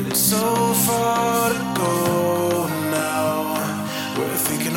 And it's so far to go now. We're thinking